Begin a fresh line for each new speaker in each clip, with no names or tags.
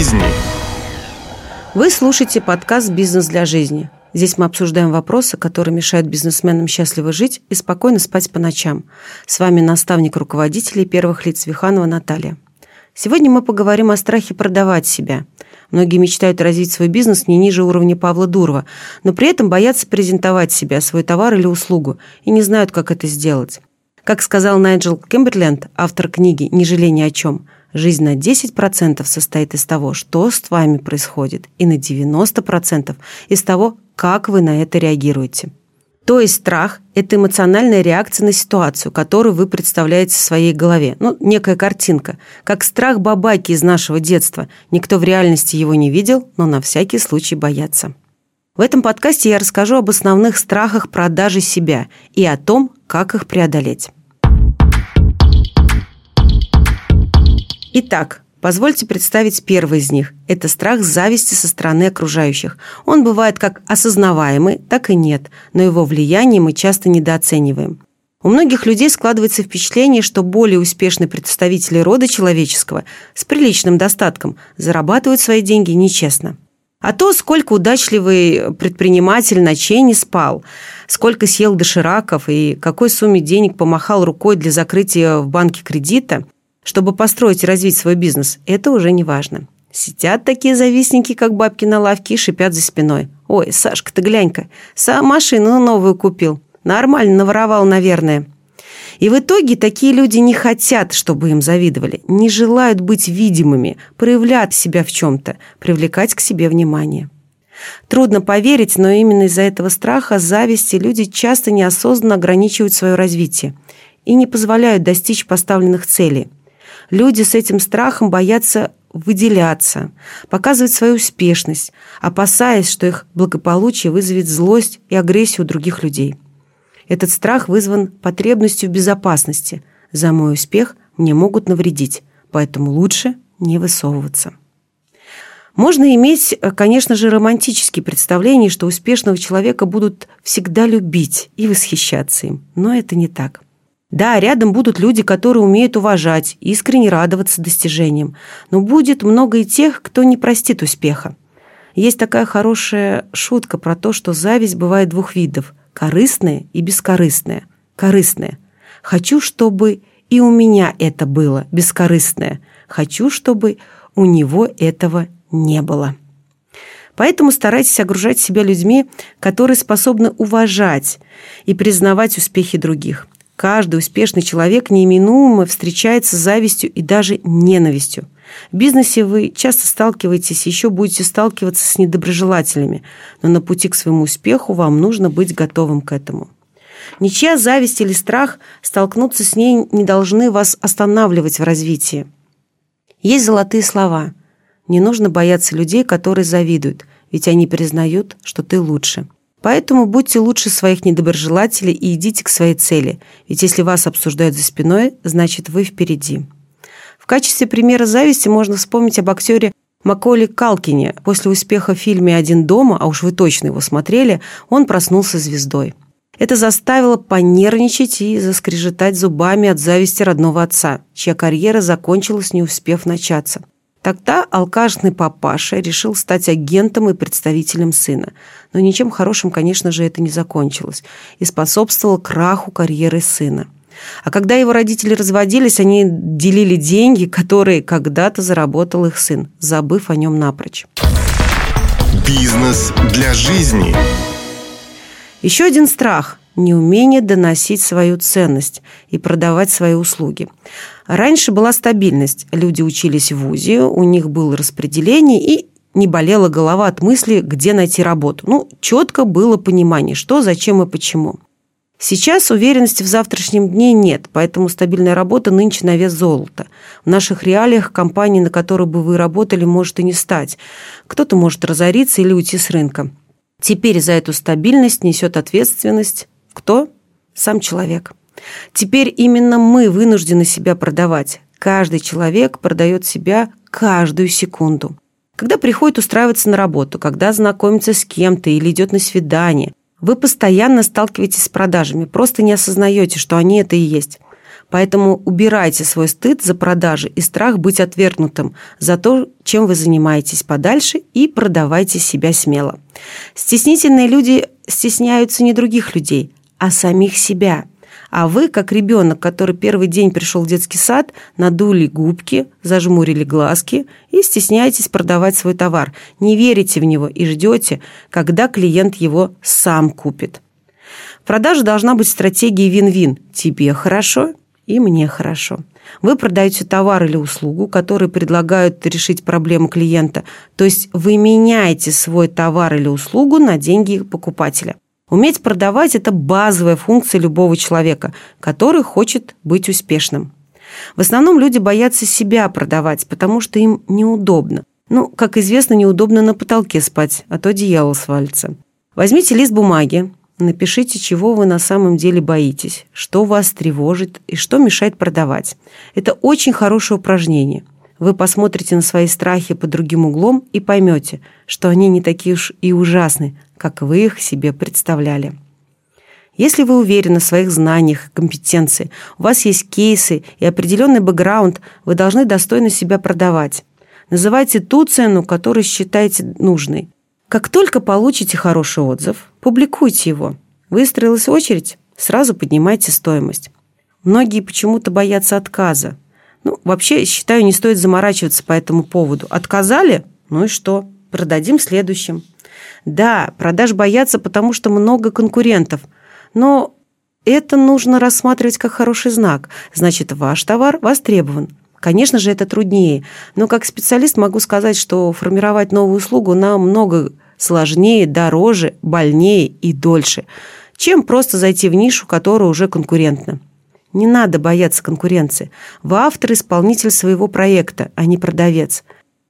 жизни.
Вы слушаете подкаст «Бизнес для жизни». Здесь мы обсуждаем вопросы, которые мешают бизнесменам счастливо жить и спокойно спать по ночам. С вами наставник руководителей первых лиц Виханова Наталья. Сегодня мы поговорим о страхе продавать себя. Многие мечтают развить свой бизнес не ниже уровня Павла Дурова, но при этом боятся презентовать себя, свой товар или услугу, и не знают, как это сделать. Как сказал Найджел Кемберленд, автор книги «Не жалей ни о чем», жизнь на 10% состоит из того, что с вами происходит, и на 90% из того, как вы на это реагируете. То есть страх – это эмоциональная реакция на ситуацию, которую вы представляете в своей голове. Ну, некая картинка. Как страх бабайки из нашего детства. Никто в реальности его не видел, но на всякий случай боятся. В этом подкасте я расскажу об основных страхах продажи себя и о том, как их преодолеть. Итак, Позвольте представить первый из них. Это страх зависти со стороны окружающих. Он бывает как осознаваемый, так и нет, но его влияние мы часто недооцениваем. У многих людей складывается впечатление, что более успешные представители рода человеческого с приличным достатком зарабатывают свои деньги нечестно. А то, сколько удачливый предприниматель ночей не спал, сколько съел дошираков и какой сумме денег помахал рукой для закрытия в банке кредита – чтобы построить и развить свой бизнес, это уже не важно. Сидят такие завистники, как бабки на лавке, и шипят за спиной. «Ой, Сашка, ты глянь-ка, сам машину новую купил. Нормально наворовал, наверное». И в итоге такие люди не хотят, чтобы им завидовали, не желают быть видимыми, проявлять себя в чем-то, привлекать к себе внимание. Трудно поверить, но именно из-за этого страха, зависти люди часто неосознанно ограничивают свое развитие и не позволяют достичь поставленных целей – Люди с этим страхом боятся выделяться, показывать свою успешность, опасаясь, что их благополучие вызовет злость и агрессию других людей. Этот страх вызван потребностью в безопасности. За мой успех мне могут навредить, поэтому лучше не высовываться. Можно иметь, конечно же, романтические представления, что успешного человека будут всегда любить и восхищаться им, но это не так. Да, рядом будут люди, которые умеют уважать, искренне радоваться достижениям, но будет много и тех, кто не простит успеха. Есть такая хорошая шутка про то, что зависть бывает двух видов – корыстная и бескорыстная. Корыстная. Хочу, чтобы и у меня это было бескорыстное. Хочу, чтобы у него этого не было. Поэтому старайтесь окружать себя людьми, которые способны уважать и признавать успехи других. Каждый успешный человек неименуемо встречается с завистью и даже ненавистью. В бизнесе вы часто сталкиваетесь, еще будете сталкиваться с недоброжелателями, но на пути к своему успеху вам нужно быть готовым к этому. Ничья зависть или страх столкнуться с ней не должны вас останавливать в развитии. Есть золотые слова. Не нужно бояться людей, которые завидуют, ведь они признают, что ты лучше. Поэтому будьте лучше своих недоброжелателей и идите к своей цели, ведь если вас обсуждают за спиной, значит вы впереди. В качестве примера зависти можно вспомнить об актере Маколи Калкине. После успеха в фильме «Один дома», а уж вы точно его смотрели, он проснулся звездой. Это заставило понервничать и заскрежетать зубами от зависти родного отца, чья карьера закончилась, не успев начаться. Тогда алкашный папаша решил стать агентом и представителем сына. Но ничем хорошим, конечно же, это не закончилось и способствовало краху карьеры сына. А когда его родители разводились, они делили деньги, которые когда-то заработал их сын, забыв о нем напрочь.
Бизнес для жизни.
Еще один страх – неумение доносить свою ценность и продавать свои услуги. Раньше была стабильность. Люди учились в ВУЗе, у них было распределение и не болела голова от мысли, где найти работу. Ну, четко было понимание, что, зачем и почему. Сейчас уверенности в завтрашнем дне нет, поэтому стабильная работа нынче на вес золота. В наших реалиях компании, на которой бы вы работали, может и не стать. Кто-то может разориться или уйти с рынка. Теперь за эту стабильность несет ответственность кто? Сам человек. Теперь именно мы вынуждены себя продавать. Каждый человек продает себя каждую секунду. Когда приходит устраиваться на работу, когда знакомится с кем-то или идет на свидание, вы постоянно сталкиваетесь с продажами, просто не осознаете, что они это и есть. Поэтому убирайте свой стыд за продажи и страх быть отвергнутым за то, чем вы занимаетесь подальше и продавайте себя смело. Стеснительные люди стесняются не других людей, а самих себя. А вы, как ребенок, который первый день пришел в детский сад, надули губки, зажмурили глазки и стесняетесь продавать свой товар. Не верите в него и ждете, когда клиент его сам купит. В продаже должна быть стратегия вин-вин. Тебе хорошо, и мне хорошо. Вы продаете товар или услугу, которые предлагают решить проблему клиента, то есть вы меняете свой товар или услугу на деньги покупателя. Уметь продавать – это базовая функция любого человека, который хочет быть успешным. В основном люди боятся себя продавать, потому что им неудобно. Ну, как известно, неудобно на потолке спать, а то дьявол свалится. Возьмите лист бумаги, Напишите, чего вы на самом деле боитесь, что вас тревожит и что мешает продавать. Это очень хорошее упражнение. Вы посмотрите на свои страхи под другим углом и поймете, что они не такие уж и ужасны, как вы их себе представляли. Если вы уверены в своих знаниях и компетенции, у вас есть кейсы и определенный бэкграунд, вы должны достойно себя продавать. Называйте ту цену, которую считаете нужной. Как только получите хороший отзыв, публикуйте его. Выстроилась очередь, сразу поднимайте стоимость. Многие почему-то боятся отказа. Ну, вообще, считаю, не стоит заморачиваться по этому поводу. Отказали? Ну и что? Продадим следующим. Да, продаж боятся, потому что много конкурентов. Но это нужно рассматривать как хороший знак. Значит, ваш товар востребован. Конечно же, это труднее, но как специалист могу сказать, что формировать новую услугу намного сложнее, дороже, больнее и дольше, чем просто зайти в нишу, которая уже конкурентна. Не надо бояться конкуренции. Вы автор исполнитель своего проекта, а не продавец.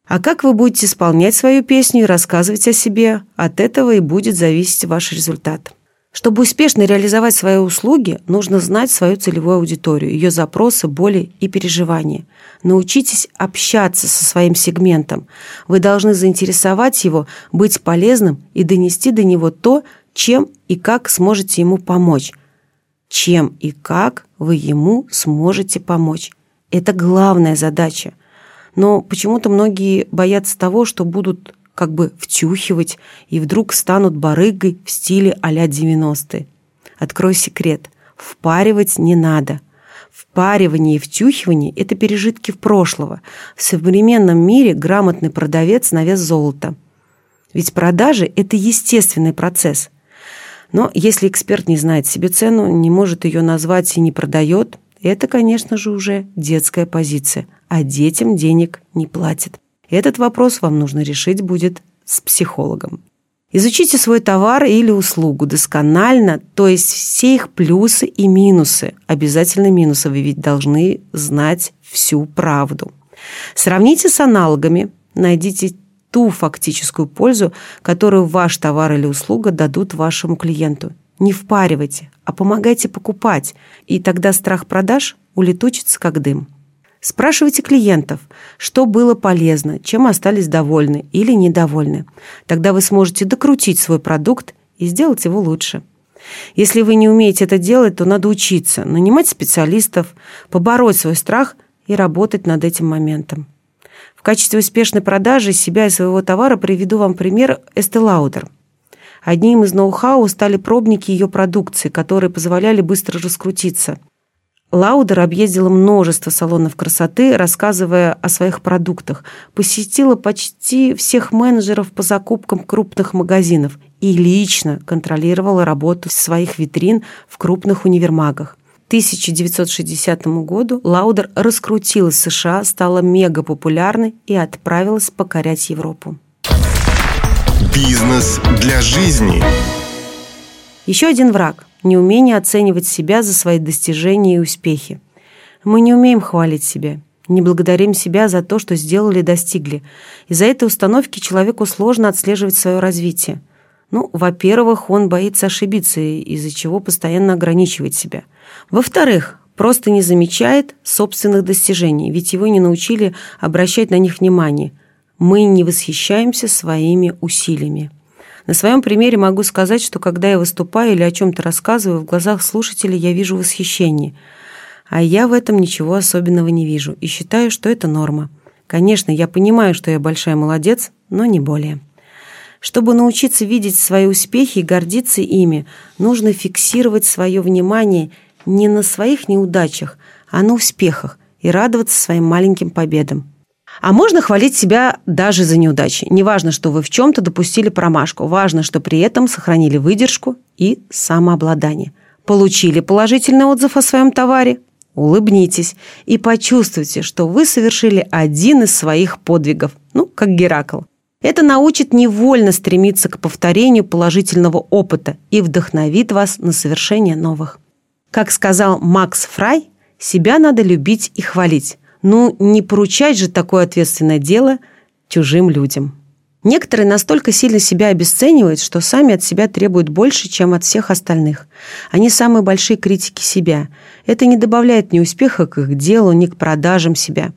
А как вы будете исполнять свою песню и рассказывать о себе, от этого и будет зависеть ваш результат. Чтобы успешно реализовать свои услуги, нужно знать свою целевую аудиторию, ее запросы, боли и переживания. Научитесь общаться со своим сегментом. Вы должны заинтересовать его, быть полезным и донести до него то, чем и как сможете ему помочь. Чем и как вы ему сможете помочь. Это главная задача. Но почему-то многие боятся того, что будут как бы втюхивать, и вдруг станут барыгой в стиле а-ля 90-е. Открой секрет. Впаривать не надо. Впаривание и втюхивание – это пережитки в прошлого. В современном мире грамотный продавец на вес золота. Ведь продажи – это естественный процесс. Но если эксперт не знает себе цену, не может ее назвать и не продает, это, конечно же, уже детская позиция, а детям денег не платят. Этот вопрос вам нужно решить будет с психологом. Изучите свой товар или услугу досконально, то есть все их плюсы и минусы. Обязательно минусы, вы ведь должны знать всю правду. Сравните с аналогами, найдите ту фактическую пользу, которую ваш товар или услуга дадут вашему клиенту. Не впаривайте, а помогайте покупать, и тогда страх продаж улетучится как дым. Спрашивайте клиентов, что было полезно, чем остались довольны или недовольны. Тогда вы сможете докрутить свой продукт и сделать его лучше. Если вы не умеете это делать, то надо учиться, нанимать специалистов, побороть свой страх и работать над этим моментом. В качестве успешной продажи себя и своего товара приведу вам пример Estee Lauder. Одним из ноу-хау стали пробники ее продукции, которые позволяли быстро раскрутиться – Лаудер объездила множество салонов красоты, рассказывая о своих продуктах, посетила почти всех менеджеров по закупкам крупных магазинов и лично контролировала работу своих витрин в крупных универмагах. К 1960 году Лаудер раскрутилась в США, стала мега популярной и отправилась покорять Европу.
Бизнес для жизни.
Еще один враг – неумение оценивать себя за свои достижения и успехи. Мы не умеем хвалить себя, не благодарим себя за то, что сделали и достигли. Из-за этой установки человеку сложно отслеживать свое развитие. Ну, во-первых, он боится ошибиться, из-за чего постоянно ограничивает себя. Во-вторых, просто не замечает собственных достижений, ведь его не научили обращать на них внимание. Мы не восхищаемся своими усилиями. На своем примере могу сказать, что когда я выступаю или о чем-то рассказываю, в глазах слушателей я вижу восхищение. А я в этом ничего особенного не вижу и считаю, что это норма. Конечно, я понимаю, что я большая молодец, но не более. Чтобы научиться видеть свои успехи и гордиться ими, нужно фиксировать свое внимание не на своих неудачах, а на успехах и радоваться своим маленьким победам. А можно хвалить себя даже за неудачи. Неважно, что вы в чем-то допустили промашку. Важно, что при этом сохранили выдержку и самообладание. Получили положительный отзыв о своем товаре? Улыбнитесь и почувствуйте, что вы совершили один из своих подвигов, ну, как Геракл. Это научит невольно стремиться к повторению положительного опыта и вдохновит вас на совершение новых. Как сказал Макс Фрай, себя надо любить и хвалить. Ну, не поручать же такое ответственное дело чужим людям. Некоторые настолько сильно себя обесценивают, что сами от себя требуют больше, чем от всех остальных. Они самые большие критики себя. Это не добавляет ни успеха к их делу, ни к продажам себя.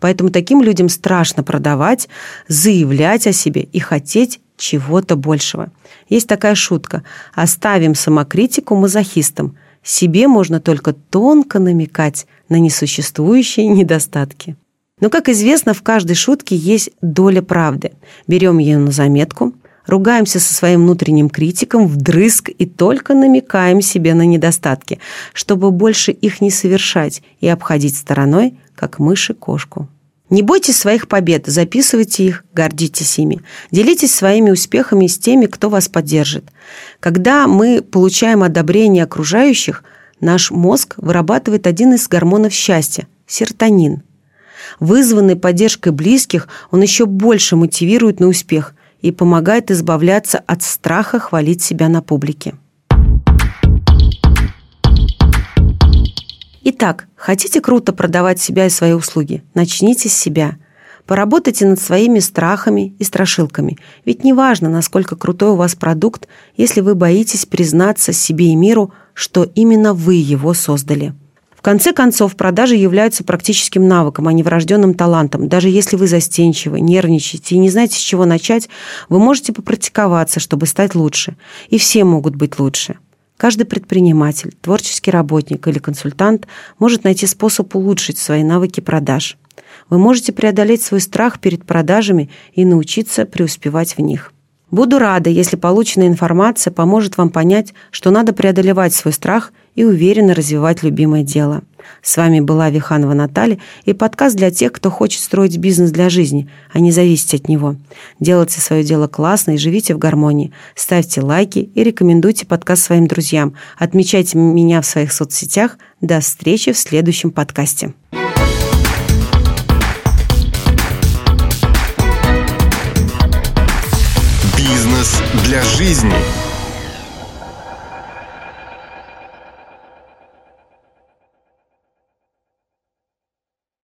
Поэтому таким людям страшно продавать, заявлять о себе и хотеть чего-то большего. Есть такая шутка «оставим самокритику мазохистам». Себе можно только тонко намекать на несуществующие недостатки. Но, как известно, в каждой шутке есть доля правды. Берем ее на заметку, ругаемся со своим внутренним критиком вдрызг и только намекаем себе на недостатки, чтобы больше их не совершать и обходить стороной, как мыши кошку. Не бойтесь своих побед, записывайте их, гордитесь ими. Делитесь своими успехами с теми, кто вас поддержит. Когда мы получаем одобрение окружающих, наш мозг вырабатывает один из гормонов счастья – серотонин. Вызванный поддержкой близких, он еще больше мотивирует на успех и помогает избавляться от страха хвалить себя на публике. Итак, хотите круто продавать себя и свои услуги? Начните с себя. Поработайте над своими страхами и страшилками. Ведь не важно, насколько крутой у вас продукт, если вы боитесь признаться себе и миру, что именно вы его создали. В конце концов, продажи являются практическим навыком, а не врожденным талантом. Даже если вы застенчивы, нервничаете и не знаете, с чего начать, вы можете попрактиковаться, чтобы стать лучше. И все могут быть лучше. Каждый предприниматель, творческий работник или консультант может найти способ улучшить свои навыки продаж. Вы можете преодолеть свой страх перед продажами и научиться преуспевать в них. Буду рада, если полученная информация поможет вам понять, что надо преодолевать свой страх и уверенно развивать любимое дело. С вами была Виханова Наталья и подкаст для тех, кто хочет строить бизнес для жизни, а не зависеть от него. Делайте свое дело классно и живите в гармонии. Ставьте лайки и рекомендуйте подкаст своим друзьям. Отмечайте меня в своих соцсетях. До встречи в следующем подкасте.
Жизни.